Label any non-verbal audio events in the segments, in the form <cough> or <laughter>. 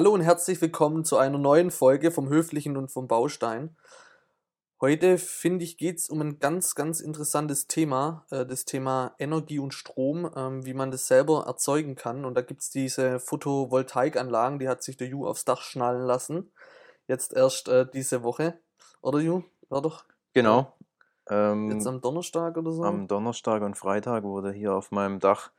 Hallo und herzlich willkommen zu einer neuen Folge vom Höflichen und vom Baustein. Heute finde ich geht es um ein ganz, ganz interessantes Thema, äh, das Thema Energie und Strom, ähm, wie man das selber erzeugen kann. Und da gibt es diese Photovoltaikanlagen, die hat sich der Ju aufs Dach schnallen lassen. Jetzt erst äh, diese Woche. Oder Ju? War doch? Genau. Ähm, Jetzt am Donnerstag oder so? Am Donnerstag und Freitag wurde hier auf meinem Dach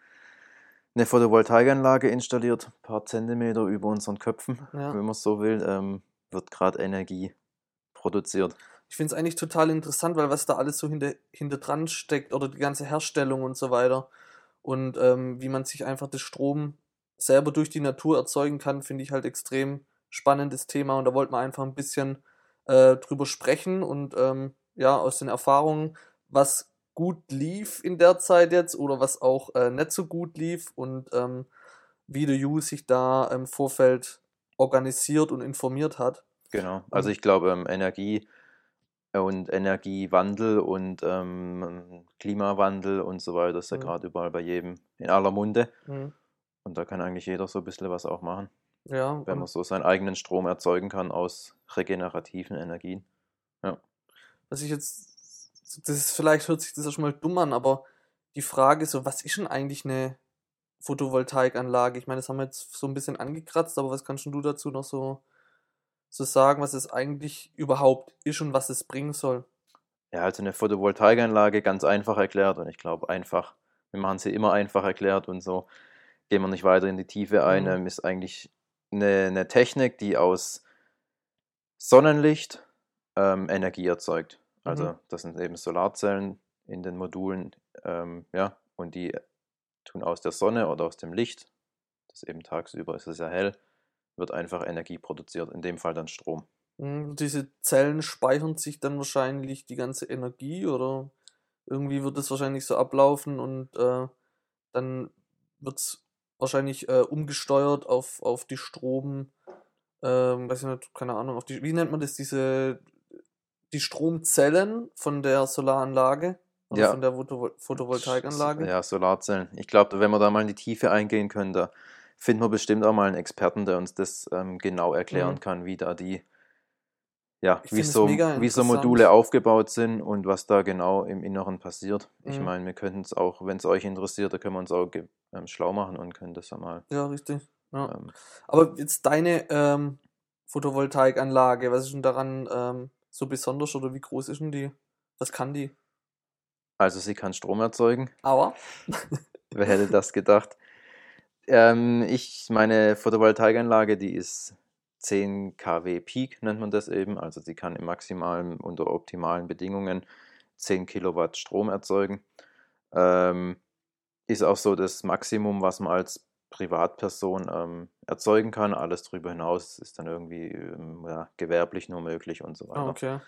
eine Photovoltaikanlage installiert, ein paar Zentimeter über unseren Köpfen, ja. wenn man es so will, ähm, wird gerade Energie produziert. Ich finde es eigentlich total interessant, weil was da alles so hinter, hinter dran steckt oder die ganze Herstellung und so weiter und ähm, wie man sich einfach das Strom selber durch die Natur erzeugen kann, finde ich halt extrem spannendes Thema und da wollte man einfach ein bisschen äh, drüber sprechen und ähm, ja, aus den Erfahrungen, was gut lief in der Zeit jetzt oder was auch äh, nicht so gut lief und ähm, wie der Ju sich da im Vorfeld organisiert und informiert hat. Genau, also ich glaube, ähm, Energie und Energiewandel und ähm, Klimawandel und so weiter ist ja mhm. gerade überall bei jedem in aller Munde. Mhm. Und da kann eigentlich jeder so ein bisschen was auch machen. Ja. Wenn man so seinen eigenen Strom erzeugen kann aus regenerativen Energien. Ja. Was ich jetzt das ist, vielleicht hört sich das ja schon mal dumm an, aber die Frage so, was ist denn eigentlich eine Photovoltaikanlage? Ich meine, das haben wir jetzt so ein bisschen angekratzt, aber was kannst du dazu noch so, so sagen, was es eigentlich überhaupt ist und was es bringen soll? Ja, also eine Photovoltaikanlage ganz einfach erklärt und ich glaube einfach, wir machen sie immer einfach erklärt und so gehen wir nicht weiter in die Tiefe ein, mhm. Ähm, ist eigentlich eine, eine Technik, die aus Sonnenlicht ähm, Energie erzeugt. Also mhm. das sind eben Solarzellen in den Modulen, ähm, ja, und die tun aus der Sonne oder aus dem Licht, das eben tagsüber ist es ja hell, wird einfach Energie produziert, in dem Fall dann Strom. Mhm, diese Zellen speichern sich dann wahrscheinlich die ganze Energie oder irgendwie wird es wahrscheinlich so ablaufen und äh, dann wird es wahrscheinlich äh, umgesteuert auf, auf die Strom, ähm, weiß ich nicht, keine Ahnung, auf die, wie nennt man das, diese die Stromzellen von der Solaranlage oder ja. von der Photovoltaikanlage. Ja, Solarzellen. Ich glaube, wenn wir da mal in die Tiefe eingehen können, da finden wir bestimmt auch mal einen Experten, der uns das ähm, genau erklären mhm. kann, wie da die, ja, wie so, wie so Module aufgebaut sind und was da genau im Inneren passiert. Mhm. Ich meine, wir könnten es auch, wenn es euch interessiert, da können wir uns auch ähm, schlau machen und können das ja mal. Ja, richtig. Ja. Ähm, Aber jetzt deine ähm, Photovoltaikanlage, was ist denn daran ähm, so besonders oder wie groß ist denn die? Was kann die? Also sie kann Strom erzeugen. Aber. <laughs> Wer hätte das gedacht? Ähm, ich, meine Photovoltaikanlage, die ist 10 kW Peak, nennt man das eben. Also sie kann im maximalen, unter optimalen Bedingungen 10 Kilowatt Strom erzeugen. Ähm, ist auch so das Maximum, was man als Privatperson ähm, erzeugen kann. Alles darüber hinaus ist dann irgendwie ähm, ja, gewerblich nur möglich und so weiter. okay.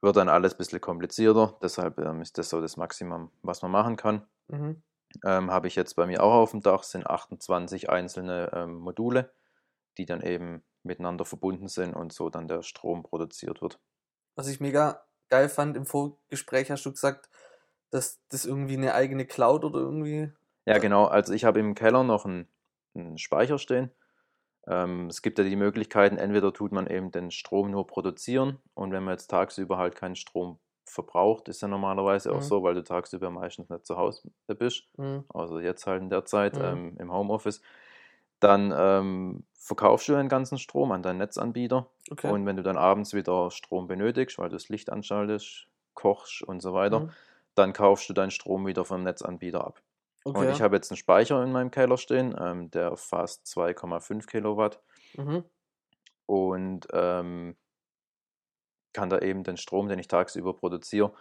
Wird dann alles ein bisschen komplizierter, deshalb ähm, ist das so das Maximum, was man machen kann. Mhm. Ähm, Habe ich jetzt bei mir auch auf dem Dach, sind 28 einzelne ähm, Module, die dann eben miteinander verbunden sind und so dann der Strom produziert wird. Was ich mega geil fand, im Vorgespräch hast du gesagt, dass das irgendwie eine eigene Cloud oder irgendwie ja, genau. Also ich habe im Keller noch einen, einen Speicher stehen. Ähm, es gibt ja die Möglichkeiten, entweder tut man eben den Strom nur produzieren und wenn man jetzt tagsüber halt keinen Strom verbraucht, ist ja normalerweise mhm. auch so, weil du tagsüber meistens nicht zu Hause bist, mhm. also jetzt halt in der Zeit mhm. ähm, im Homeoffice, dann ähm, verkaufst du den ganzen Strom an deinen Netzanbieter okay. und wenn du dann abends wieder Strom benötigst, weil du das Licht anschaltest, kochst und so weiter, mhm. dann kaufst du deinen Strom wieder vom Netzanbieter ab. Okay. Und ich habe jetzt einen Speicher in meinem Keller stehen, ähm, der fast 2,5 Kilowatt. Mhm. Und ähm, kann da eben den Strom, den ich tagsüber produziere,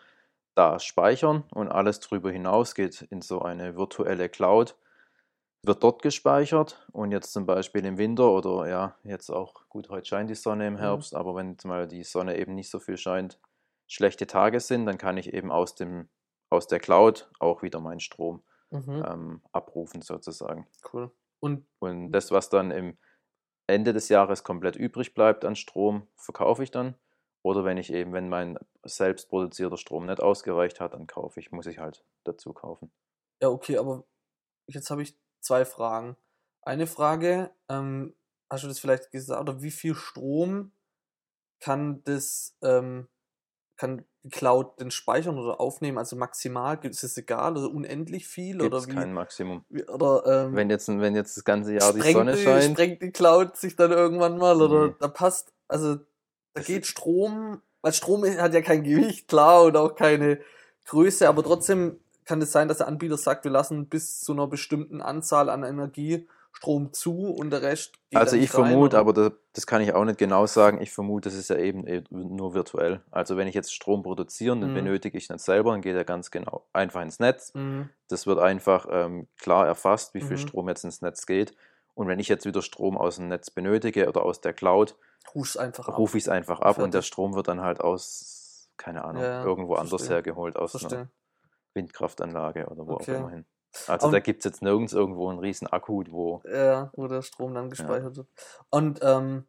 da speichern und alles darüber hinaus geht in so eine virtuelle Cloud, wird dort gespeichert und jetzt zum Beispiel im Winter oder ja, jetzt auch, gut, heute scheint die Sonne im mhm. Herbst, mhm. aber wenn jetzt mal die Sonne eben nicht so viel scheint, schlechte Tage sind, dann kann ich eben aus, dem, aus der Cloud auch wieder meinen Strom mhm. ähm, abrufen sozusagen. Cool. Und, und das, was dann im Ende des Jahres komplett übrig bleibt an Strom, verkaufe ich dann. Oder wenn ich eben, wenn mein selbst produzierter Strom nicht ausgereicht hat, dann kaufe ich, muss ich halt dazu kaufen. Ja, okay, aber jetzt habe ich zwei Fragen. Eine Frage, ähm, hast du das vielleicht gesagt, oder wie viel Strom kann das, ähm, kann die Cloud denn speichern oder aufnehmen? Also maximal, ist es egal oder unendlich viel? Gibt oder wie? kein Maximum. oder ähm, Wenn jetzt, wenn jetzt das ganze Jahr die Sonne die, scheint, sprengt die Cloud sich dann irgendwann mal oder Nee. da passt, also da Das- geht Strom, weil Strom hat ja kein Gewicht, klar, und auch keine Größe, aber trotzdem kann es sein, dass der Anbieter sagt, wir lassen bis zu einer bestimmten Anzahl an Energie Strom zu und der Rest geht Also ich vermute, aber das, das kann ich auch nicht genau sagen, ich vermute, das ist ja eben nur virtuell. Also wenn ich jetzt Strom produziere, dann Mhm. benötige ich nicht selber, dann geht er ganz genau einfach ins Netz. Mhm. Das wird einfach ähm, klar erfasst, wie viel Mhm. Strom jetzt ins Netz geht. Und wenn ich jetzt wieder Strom aus dem Netz benötige oder aus der Cloud, Ruf's einfach ab. rufe ich es einfach ab und der Fertig. Strom wird dann halt aus, keine Ahnung, Ja, irgendwo anders verstehe. hergeholt, aus einer Verstehe. Windkraftanlage oder wo Okay. auch immer hin. Also Und- da gibt es jetzt nirgends irgendwo einen riesen Akku, wo. Ja, wo der Strom dann gespeichert wird. Und ähm,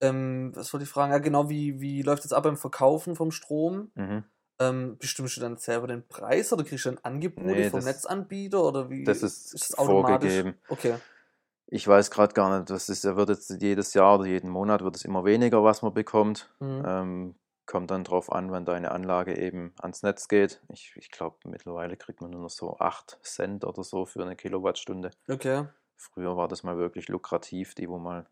ähm, was wollte ich fragen? Ja, genau, wie, wie läuft es ab beim Verkaufen vom Strom? Mhm. Ähm, bestimmst du dann selber den Preis oder kriegst du dann Angebote Nee, vom das- Netzanbieter oder wie? Das ist, das vorgegeben. Okay. Ich weiß gerade gar nicht, das ist, er wird jetzt jedes Jahr oder jeden Monat wird es immer weniger, was man bekommt. Mhm. Ähm, kommt dann drauf an, wenn deine Anlage eben ans Netz geht. Ich, ich glaube, mittlerweile kriegt man nur noch so 8 Cent oder so für eine Kilowattstunde. Okay. Früher war das mal wirklich lukrativ, die wo mal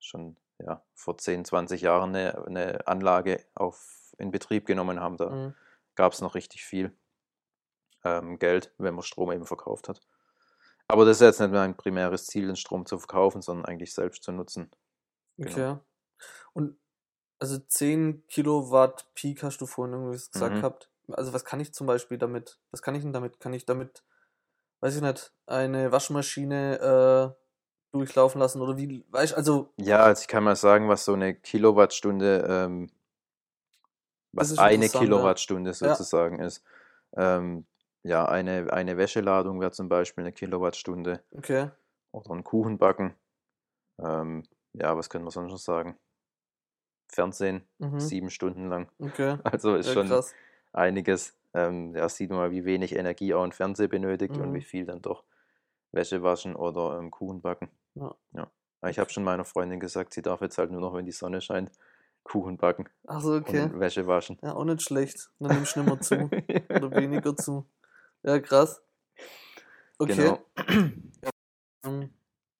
schon ja, vor 10, 20 Jahren eine, eine Anlage auf, in Betrieb genommen haben. Da Mhm. gab es noch richtig viel ähm, Geld, wenn man Strom eben verkauft hat. Aber das ist jetzt nicht mein primäres Ziel, den Strom zu verkaufen, sondern eigentlich selbst zu nutzen. Genau. Okay. Und also 10 Kilowatt Peak hast du vorhin irgendwie gesagt Mhm. gehabt. Also was kann ich zum Beispiel damit? Was kann ich denn damit? Kann ich damit, weiß ich nicht, eine Waschmaschine äh, durchlaufen lassen oder wie, weißt also Ja, also ich kann mal sagen, was so eine Kilowattstunde, ähm, was eine ja. Kilowattstunde Ja. sozusagen ist. Ähm, ja, eine, eine Wäscheladung wäre zum Beispiel eine Kilowattstunde okay. oder ein Kuchenbacken. Ähm, ja, was können wir sonst noch sagen? Fernsehen, Mhm. sieben Stunden lang. Okay. <laughs> Also ist Ja, schon krass. einiges. Ähm, ja, sieht man mal, wie wenig Energie auch ein Fernseher benötigt und Mhm. wie viel dann doch Wäsche waschen oder ähm, Kuchen backen. Ja. Ja. Aber Ich habe schon meiner Freundin gesagt, sie darf jetzt halt nur noch, wenn die Sonne scheint, Kuchen backen Achso, okay. und Wäsche waschen. Ja, auch nicht schlecht. Dann nimmst du nicht mehr zu. <laughs> Oder weniger zu. Ja, krass. Okay. Genau. <clears throat> Ähm,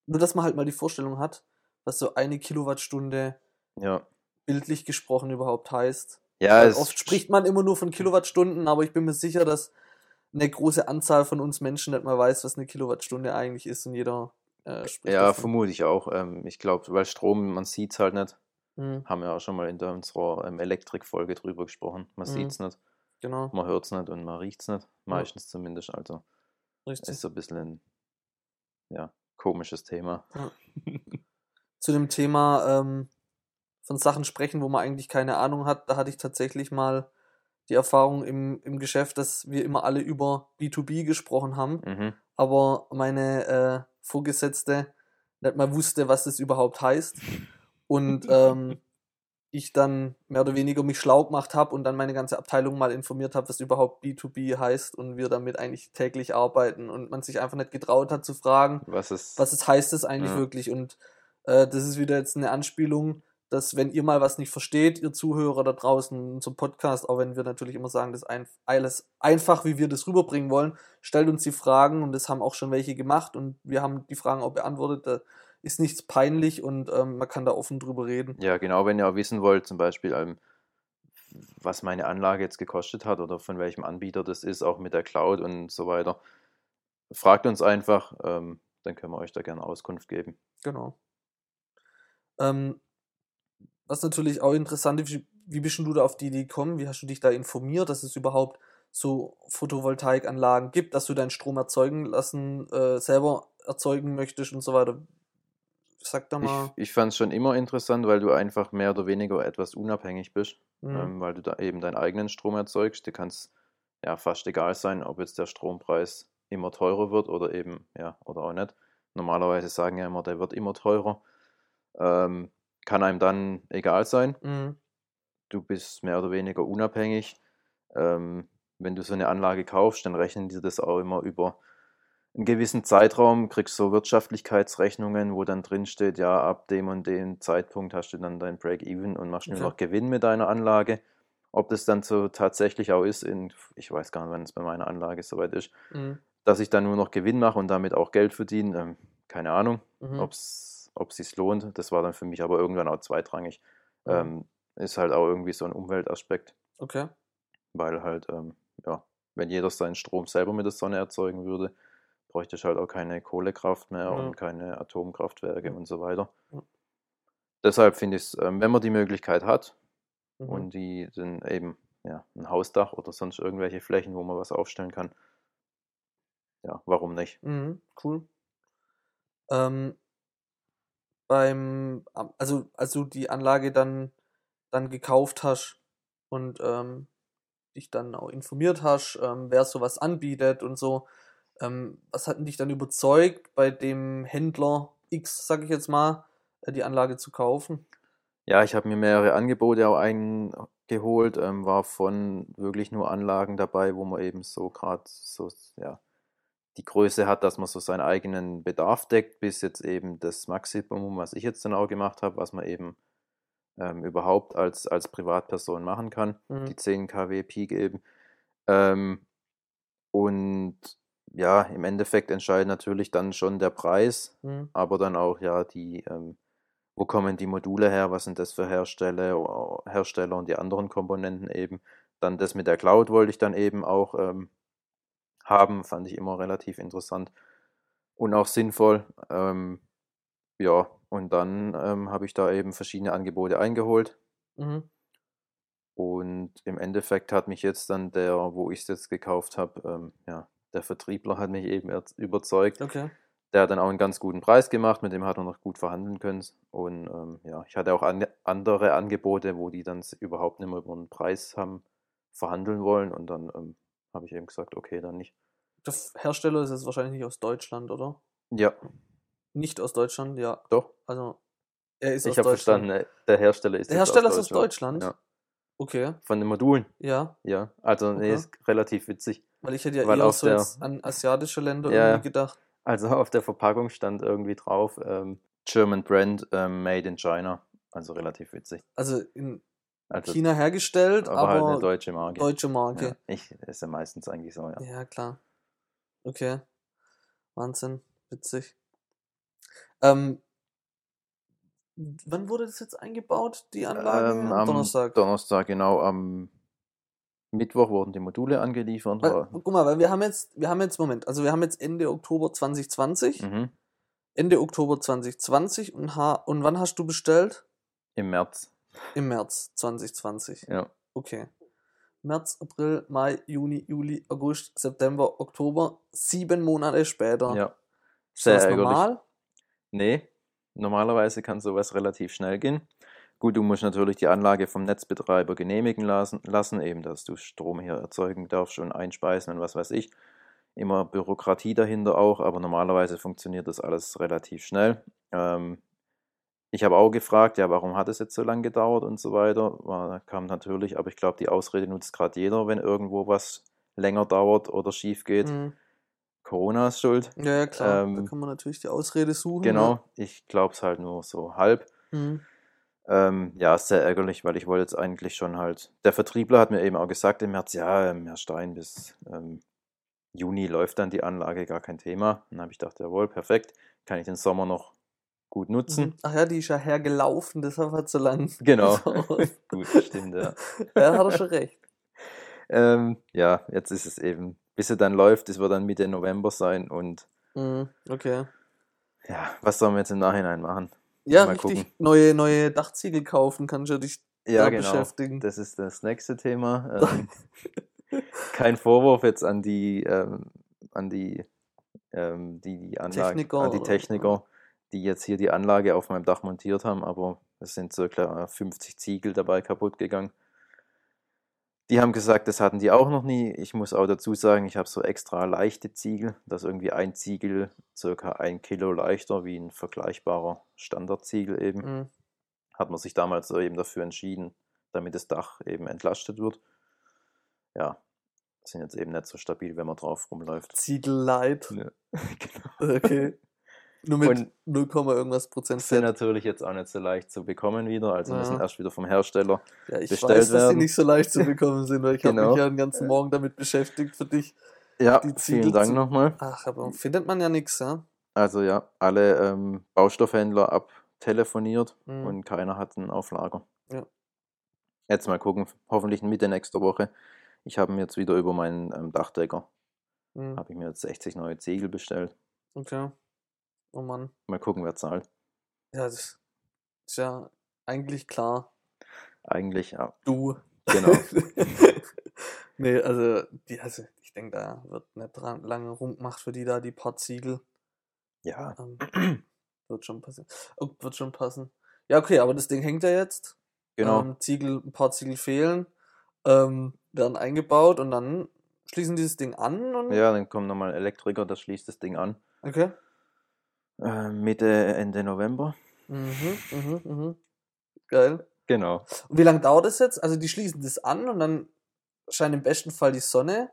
nur, dass man halt mal die Vorstellung hat, was so eine Kilowattstunde Ja. Bildlich gesprochen überhaupt heißt. Ja, oft spricht man immer nur von Kilowattstunden, aber ich bin mir sicher, dass eine große Anzahl von uns Menschen nicht mal weiß, was eine Kilowattstunde eigentlich ist und jeder äh, spricht ja, davon. vermute ich auch. Ähm, ich glaube, weil Strom, man sieht es halt nicht. Mhm, Haben wir auch schon mal in der, unserer ähm, Elektrik-Folge drüber gesprochen. Man Mhm. sieht es nicht, genau, man hört es nicht und man riecht es nicht. Meistens zumindest. Also richtig. ist so ein bisschen ein ja, komisches Thema. <laughs> Zu dem Thema ähm, von Sachen sprechen, wo man eigentlich keine Ahnung hat, da hatte ich tatsächlich mal die Erfahrung im, im Geschäft, dass wir immer alle über B2B gesprochen haben, Mhm. aber meine äh, Vorgesetzte nicht mal wusste, was das überhaupt heißt. Und <laughs> ähm, ich dann mehr oder weniger mich schlau gemacht habe und dann meine ganze Abteilung mal informiert habe, was überhaupt B2B heißt und wir damit eigentlich täglich arbeiten und man sich einfach nicht getraut hat zu fragen, Was ist. was es heißt es eigentlich Ja. wirklich. Und äh, das ist wieder jetzt eine Anspielung, dass wenn ihr mal was nicht versteht, ihr Zuhörer da draußen zum Podcast, auch wenn wir natürlich immer sagen, das ist ein, alles einfach, wie wir das rüberbringen wollen, stellt uns die Fragen und das haben auch schon welche gemacht und wir haben die Fragen auch beantwortet. Da ist nichts peinlich und ähm, man kann da offen drüber reden. Ja, genau, wenn ihr auch wissen wollt, zum Beispiel, ähm, was meine Anlage jetzt gekostet hat oder von welchem Anbieter das ist, auch mit der Cloud und so weiter, fragt uns einfach, ähm, dann können wir euch da gerne Auskunft geben. Genau. Ähm, was natürlich auch interessant ist, wie, wie bist du da auf die Idee gekommen? Wie hast du dich da informiert, dass es überhaupt so Photovoltaikanlagen gibt, dass du deinen Strom erzeugen lassen, äh, selber erzeugen möchtest und so weiter? Sag da Ich, mal. ich fand es schon immer interessant, weil du einfach mehr oder weniger etwas unabhängig bist, Mhm. ähm, weil du da eben deinen eigenen Strom erzeugst. Dir kann es ja fast egal sein, ob jetzt der Strompreis immer teurer wird oder eben, ja, oder auch nicht. Normalerweise sagen ja immer, der wird immer teurer. Ähm, kann einem dann egal sein. Mhm. du bist mehr oder weniger unabhängig. Ähm, wenn du so eine Anlage kaufst, dann rechnen die das auch immer über einen gewissen Zeitraum kriegst so Wirtschaftlichkeitsrechnungen, wo dann drin steht, ja, ab dem und dem Zeitpunkt hast du dann dein Break-Even und machst nur Okay. noch Gewinn mit deiner Anlage. Ob das dann so tatsächlich auch ist, in, ich weiß gar nicht, wann es bei meiner Anlage soweit ist, Mhm. dass ich dann nur noch Gewinn mache und damit auch Geld verdiene, ähm, keine Ahnung, Mhm. ob es sich lohnt. Das war dann für mich aber irgendwann auch zweitrangig. Mhm. Ähm, ist halt auch irgendwie so ein Umweltaspekt, Okay. weil halt, ähm, ja, wenn jeder seinen Strom selber mit der Sonne erzeugen würde, bräuchte ich halt auch keine Kohlekraft mehr Ja. und keine Atomkraftwerke Ja. und so weiter. Deshalb finde ich es, ähm, wenn man die Möglichkeit hat Mhm. und die dann eben ja, ein Hausdach oder sonst irgendwelche Flächen, wo man was aufstellen kann, ja, warum nicht? Mhm, cool. Ähm, beim, also als du die Anlage dann, dann gekauft hast und ähm, dich dann auch informiert hast, ähm, wer sowas anbietet und so, ähm, was hat denn dich dann überzeugt, bei dem Händler X, sag ich jetzt mal, äh, die Anlage zu kaufen? Ja, ich habe mir mehrere Angebote auch eingeholt, ähm, war von wirklich nur Anlagen dabei, wo man eben so gerade so, ja, die Größe hat, dass man so seinen eigenen Bedarf deckt, bis jetzt eben das Maximum, was ich jetzt dann auch gemacht habe, was man eben ähm, überhaupt als, als Privatperson machen kann, Mhm. die 10 kW Peak eben. Ähm, und ja, im Endeffekt entscheidet natürlich dann schon der Preis, Mhm. aber dann auch ja die, ähm, wo kommen die Module her, was sind das für Hersteller, Hersteller und die anderen Komponenten eben. Dann das mit der Cloud wollte ich dann eben auch ähm, haben, fand ich immer relativ interessant und auch sinnvoll. Ähm, ja, und dann ähm, habe ich da eben verschiedene Angebote eingeholt Mhm. und im Endeffekt hat mich jetzt dann der, wo ich es jetzt gekauft habe, ähm, ja, der Vertriebler hat mich eben erz- überzeugt. Okay. Der hat dann auch einen ganz guten Preis gemacht, mit dem hat er noch gut verhandeln können. Und ähm, ja, ich hatte auch an, andere Angebote, wo die dann überhaupt nicht mehr über einen Preis haben verhandeln wollen. Und dann ähm, habe ich eben gesagt, okay, dann nicht. Der Hersteller ist jetzt wahrscheinlich nicht aus Deutschland, oder? Ja, Nicht aus Deutschland, ja. doch. Also, er ist Ich aus habe Deutschland. verstanden, äh, der Hersteller ist Der Hersteller ist aus Deutschland? Ja. Okay, Von den Modulen, ja. ja. Also, nee, Okay. ist relativ witzig. Weil ich hätte ja Weil eher so der- jetzt an asiatische Länder Ja, irgendwie gedacht. Also auf der Verpackung stand irgendwie drauf, ähm, German Brand, ähm, made in China. Also relativ witzig. Also in Also, China hergestellt, aber, aber, halt eine deutsche Marke. deutsche Ja, Marke. ich ist ja meistens eigentlich so, ja. Ja. klar. Okay. Wahnsinn. Witzig. Ähm, wann wurde das jetzt eingebaut, die Anlage? Ähm, Am Donnerstag. Donnerstag, genau. Am Mittwoch wurden die Module angeliefert. Weil, guck mal, weil wir haben jetzt, wir haben jetzt, Moment, also wir haben jetzt Ende Oktober 2020. mhm, Ende Oktober 2020 und, ha und wann hast du bestellt? Im März, Im März 2020. ja. Okay. März, April, Mai, Juni, Juli, August, September, Oktober. Sieben Monate später. ja. Ist Sehr das ärgerlich. normal? Nee, normalerweise kann sowas relativ schnell gehen. Gut, du musst natürlich die Anlage vom Netzbetreiber genehmigen lassen, lassen, eben, dass du Strom hier erzeugen darfst und einspeisen und was weiß ich. Immer Bürokratie dahinter auch, aber normalerweise funktioniert das alles relativ schnell. Ähm, ich habe auch gefragt, ja, warum hat es jetzt so lange gedauert und so weiter. War, kam natürlich, aber ich glaube, die Ausrede nutzt gerade jeder, wenn irgendwo was länger dauert oder schief geht. Mhm. Corona ist schuld. Ja, ja, klar. Ähm, da kann man natürlich die Ausrede suchen. Genau, ich glaube es halt nur so halb. Ne? Mhm. Ähm, ja, ist sehr ärgerlich, weil ich wollte jetzt eigentlich schon halt. Der Vertriebler hat mir eben auch gesagt im März, ja, ähm, Herr Stein, bis ähm, Juni läuft dann die Anlage, gar kein Thema. Dann habe ich gedacht, jawohl, perfekt, kann ich den Sommer noch gut nutzen. Mhm. Ach ja, die ist ja hergelaufen, deshalb hat sie lang. <laughs> Genau. <laughs> <laughs> gut, stimmt, ja. ja, hat er schon recht. Ähm, ja, jetzt ist es eben, bis sie dann läuft, das wird dann Mitte November sein und Mhm. Okay. ja, was sollen wir jetzt im Nachhinein machen? Ja, Mal richtig. gucken. Neue, neue Dachziegel kaufen, kannst du dich Ja, da genau. beschäftigen. Das ist das nächste Thema. Ähm, kein Vorwurf jetzt an die, ähm, an die, ähm, die, die Anlage, Techniker an die oder- Techniker, die jetzt hier die Anlage auf meinem Dach montiert haben, aber es sind circa 50 Ziegel dabei kaputt gegangen. Die haben gesagt, das hatten die auch noch nie. Ich muss auch dazu sagen, ich habe so extra leichte Ziegel, dass irgendwie ein Ziegel circa ein Kilo leichter wie ein vergleichbarer Standardziegel eben Mhm. hat man sich damals so eben dafür entschieden, damit das Dach eben entlastet wird. Ja, sind jetzt eben nicht so stabil, wenn man drauf rumläuft. Ziegel Light. Ja, <laughs> genau. Okay. Nur mit Und 0, irgendwas Prozent sind Fett. natürlich jetzt auch nicht so leicht zu bekommen wieder, also müssen Ja. erst wieder vom Hersteller. Ja, ich bestellt weiß, dass die werden. nicht so leicht zu <laughs> bekommen sind, weil ich habe Genau. mich ja den ganzen Morgen damit beschäftigt für dich. Ja, Die vielen Dank nochmal. Ach, aber findet man ja nichts, ja? Also ja, alle ähm, Baustoffhändler abtelefoniert Mhm. und keiner hat einen auf Lager. Ja. Jetzt mal gucken, hoffentlich Mitte nächster Woche. Ich habe mir jetzt wieder über meinen ähm, Dachdecker, Mhm. habe ich mir jetzt 60 neue Ziegel bestellt. Okay. Oh Mann. Mal gucken, wer zahlt. Ja, das ist ja eigentlich klar. Eigentlich, ja, Du. genau. <laughs> nee, also, die, also ich denke, da wird nicht dran, lange rumgemacht für die da, die paar Ziegel. ja, Ähm, wird schon passen. Oh, wird schon passen. Ja, okay, aber das Ding hängt ja jetzt. genau. Ähm, Ziegel, ein paar Ziegel fehlen, ähm, werden eingebaut und dann schließen dieses Ding an und. Ja, dann kommt nochmal ein Elektriker, der schließt das Ding an. Okay. Äh, Mitte, Ende November. Mhm, mhm, mhm. Geil. Genau. Und wie lange dauert das jetzt? Also die schließen das an und dann scheint im besten Fall die Sonne.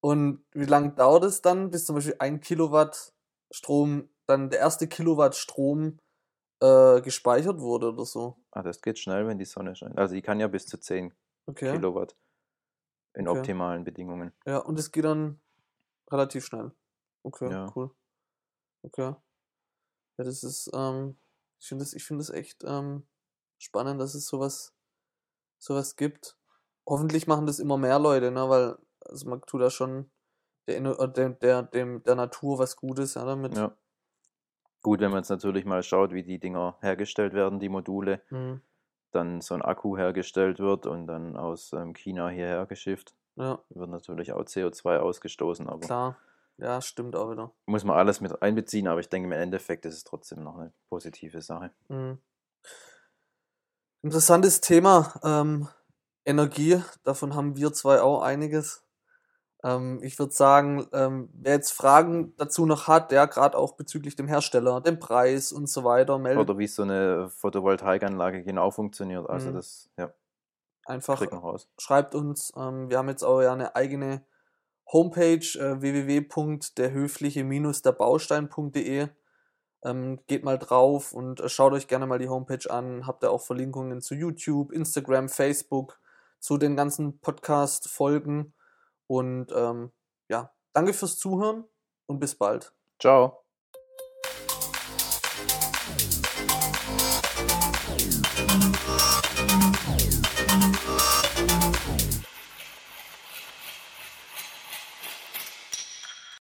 Und wie lange dauert es dann, bis zum Beispiel ein Kilowatt Strom, dann der erste Kilowatt Strom äh, gespeichert wurde oder so? Ah, das geht schnell, wenn die Sonne scheint. Also die kann ja bis zu 10 Okay. Kilowatt in Okay. optimalen Bedingungen. Ja, und es geht dann relativ schnell. Okay, Ja. cool. Okay. Ja, das ist, ähm, ich finde das, ich das echt ähm, spannend, dass es sowas, sowas gibt. Hoffentlich machen das immer mehr Leute, ne, weil also man tut da schon der, äh, der, der, dem, der Natur was Gutes, ja, damit. Ja. Gut, wenn man jetzt natürlich mal schaut, wie die Dinger hergestellt werden, die Module, Mhm. dann so ein Akku hergestellt wird und dann aus ähm, China hierher geschifft, Ja, wird natürlich auch CO2 ausgestoßen, aber klar. Ja, stimmt auch wieder. muss man alles mit einbeziehen, aber ich denke im Endeffekt ist es trotzdem noch eine positive Sache. Mhm. Interessantes Thema. Ähm, Energie, davon haben wir zwei auch einiges. Ähm, ich würde sagen, ähm, wer jetzt Fragen dazu noch hat, ja, gerade auch bezüglich dem Hersteller, dem Preis und so weiter, meldet Oder wie so eine Photovoltaikanlage genau funktioniert. Also Mhm. das, ja, einfach, schreibt uns. Ähm, wir haben jetzt auch ja eine eigene Homepage, äh, www.derhöfliche-derbaustein.de. Ähm, geht mal drauf und äh, schaut euch gerne mal die Homepage an. Habt ihr auch Verlinkungen zu YouTube, Instagram, Facebook, zu den ganzen Podcast-Folgen. Und ähm, ja, danke fürs Zuhören und bis bald. Ciao!